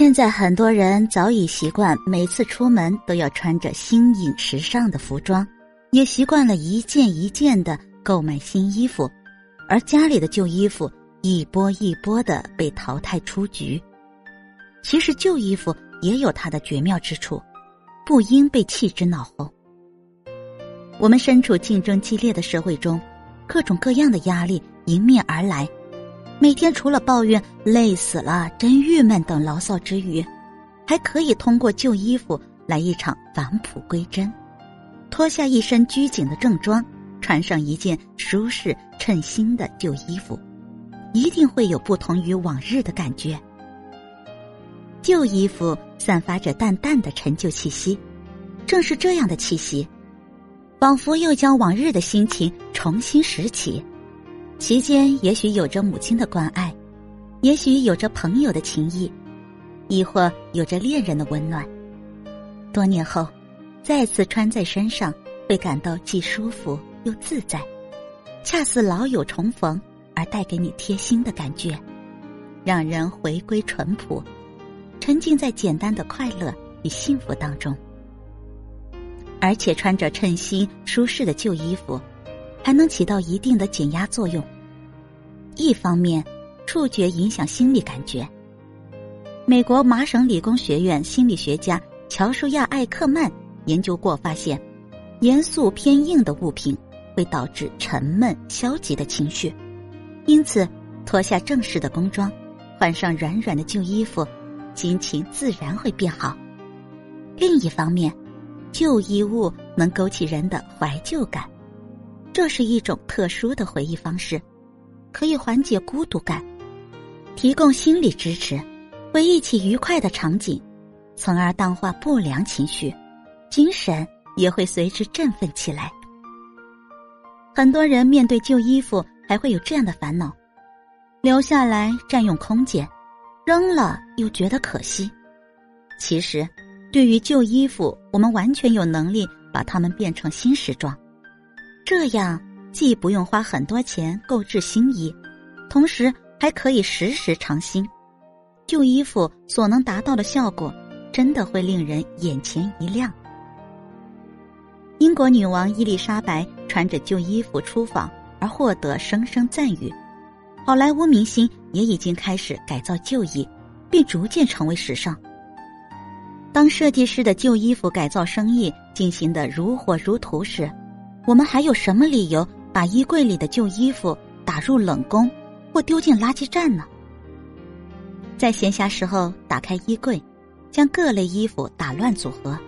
现在很多人早已习惯每次出门都要穿着新颖时尚的服装，也习惯了一件一件的购买新衣服，而家里的旧衣服一波一波的被淘汰出局。其实旧衣服也有它的绝妙之处，不应被弃之脑后。我们身处竞争激烈的社会中，各种各样的压力迎面而来。每天除了抱怨累死了、真郁闷等牢骚之余，还可以通过旧衣服来一场返璞归真，脱下一身拘谨的正装，穿上一件舒适称心的旧衣服，一定会有不同于往日的感觉。旧衣服散发着淡淡的陈旧气息，正是这样的气息，仿佛又将往日的心情重新拾起。其间也许有着母亲的关爱，也许有着朋友的情谊，亦或有着恋人的温暖。多年后，再次穿在身上，会感到既舒服又自在，恰似老友重逢而带给你贴心的感觉，让人回归淳朴，沉浸在简单的快乐与幸福当中。而且穿着称心舒适的旧衣服。还能起到一定的减压作用。一方面，触觉影响心理感觉。美国麻省理工学院心理学家乔舒亚·艾克曼研究过，发现严肃偏硬的物品会导致沉闷消极的情绪，因此脱下正式的工装，换上软软的旧衣服，心情自然会变好。另一方面，旧衣物能勾起人的怀旧感。这是一种特殊的回忆方式，可以缓解孤独感，提供心理支持，回忆起愉快的场景，从而淡化不良情绪，精神也会随之振奋起来。很多人面对旧衣服还会有这样的烦恼：留下来占用空间，扔了又觉得可惜。其实，对于旧衣服，我们完全有能力把它们变成新时装。这样既不用花很多钱购置新衣，同时还可以时时尝新。旧衣服所能达到的效果，真的会令人眼前一亮。英国女王伊丽莎白穿着旧衣服出访而获得声声赞誉，好莱坞明星也已经开始改造旧衣，并逐渐成为时尚。当设计师的旧衣服改造生意进行的如火如荼时，我们还有什么理由把衣柜里的旧衣服打入冷宫，或丢进垃圾站呢？在闲暇时候打开衣柜，将各类衣服打乱组合，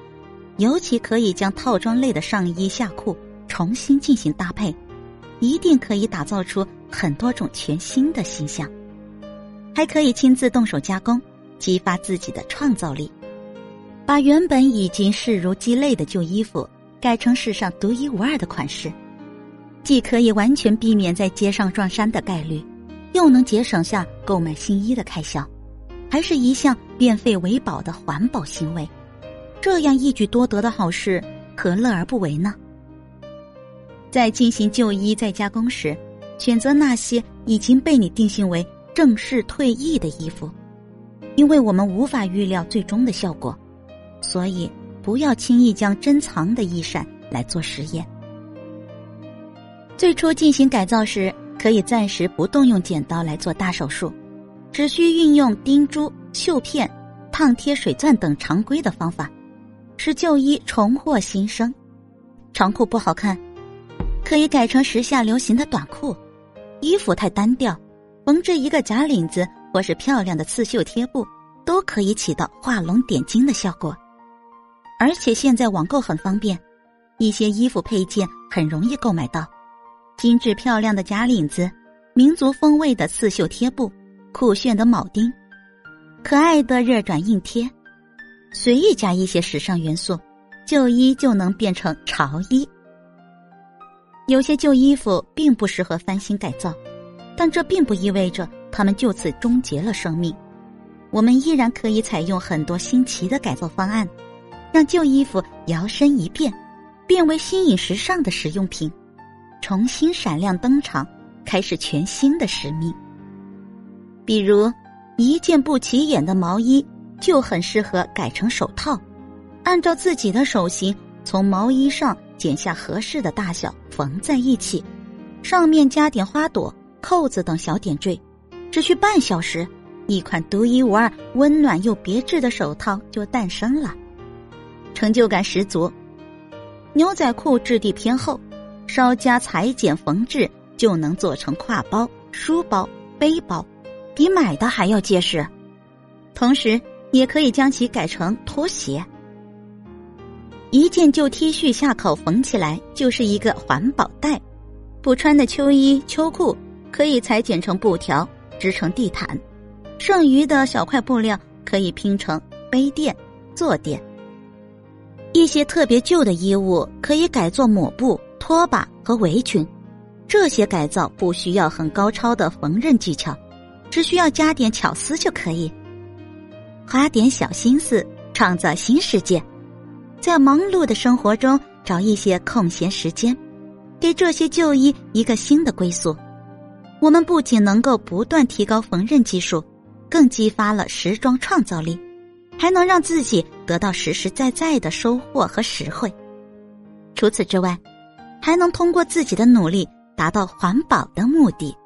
尤其可以将套装类的上衣、下裤重新进行搭配，一定可以打造出很多种全新的形象。还可以亲自动手加工，激发自己的创造力，把原本已经视如鸡肋的旧衣服。改成世上独一无二的款式，既可以完全避免在街上撞衫的概率，又能节省下购买新衣的开销，还是一项变废为宝的环保行为。这样一举多得的好事，何乐而不为呢？在进行旧衣再加工时，选择那些已经被你定性为正式退役的衣服，因为我们无法预料最终的效果，所以。不要轻易将珍藏的衣衫来做实验。最初进行改造时，可以暂时不动用剪刀来做大手术，只需运用钉珠、绣片、烫贴水钻等常规的方法，使旧衣重获新生。长裤不好看，可以改成时下流行的短裤。衣服太单调，缝制一个假领子或是漂亮的刺绣贴布，都可以起到画龙点睛的效果。而且现在网购很方便，一些衣服配件很容易购买到，精致漂亮的假领子，民族风味的刺绣贴布，酷炫的铆钉，可爱的热转印贴，随意加一些时尚元素，旧衣就能变成潮衣。有些旧衣服并不适合翻新改造，但这并不意味着它们就此终结了生命，我们依然可以采用很多新奇的改造方案。让旧衣服摇身一变，变为新颖时尚的实用品，重新闪亮登场，开始全新的使命。比如，一件不起眼的毛衣就很适合改成手套，按照自己的手型，从毛衣上剪下合适的大小缝在一起，上面加点花朵、扣子等小点缀，只需半小时，一款独一无二、温暖又别致的手套就诞生了，成就感十足。牛仔裤质地偏厚，稍加裁剪缝制就能做成挎包、书包、背包，比买的还要结实。同时，也可以将其改成拖鞋。一件旧 T 恤下口缝起来就是一个环保袋，不穿的秋衣秋裤可以裁剪成布条织成地毯，剩余的小块布料可以拼成杯垫、坐垫。一些特别旧的衣物可以改做抹布、拖把和围裙，这些改造不需要很高超的缝纫技巧，只需要加点巧思就可以。花点小心思，创造新世界，在忙碌的生活中找一些空闲时间，给这些旧衣一个新的归宿。我们不仅能够不断提高缝纫技术，更激发了时装创造力。还能让自己得到实实在在的收获和实惠。除此之外，还能通过自己的努力达到环保的目的。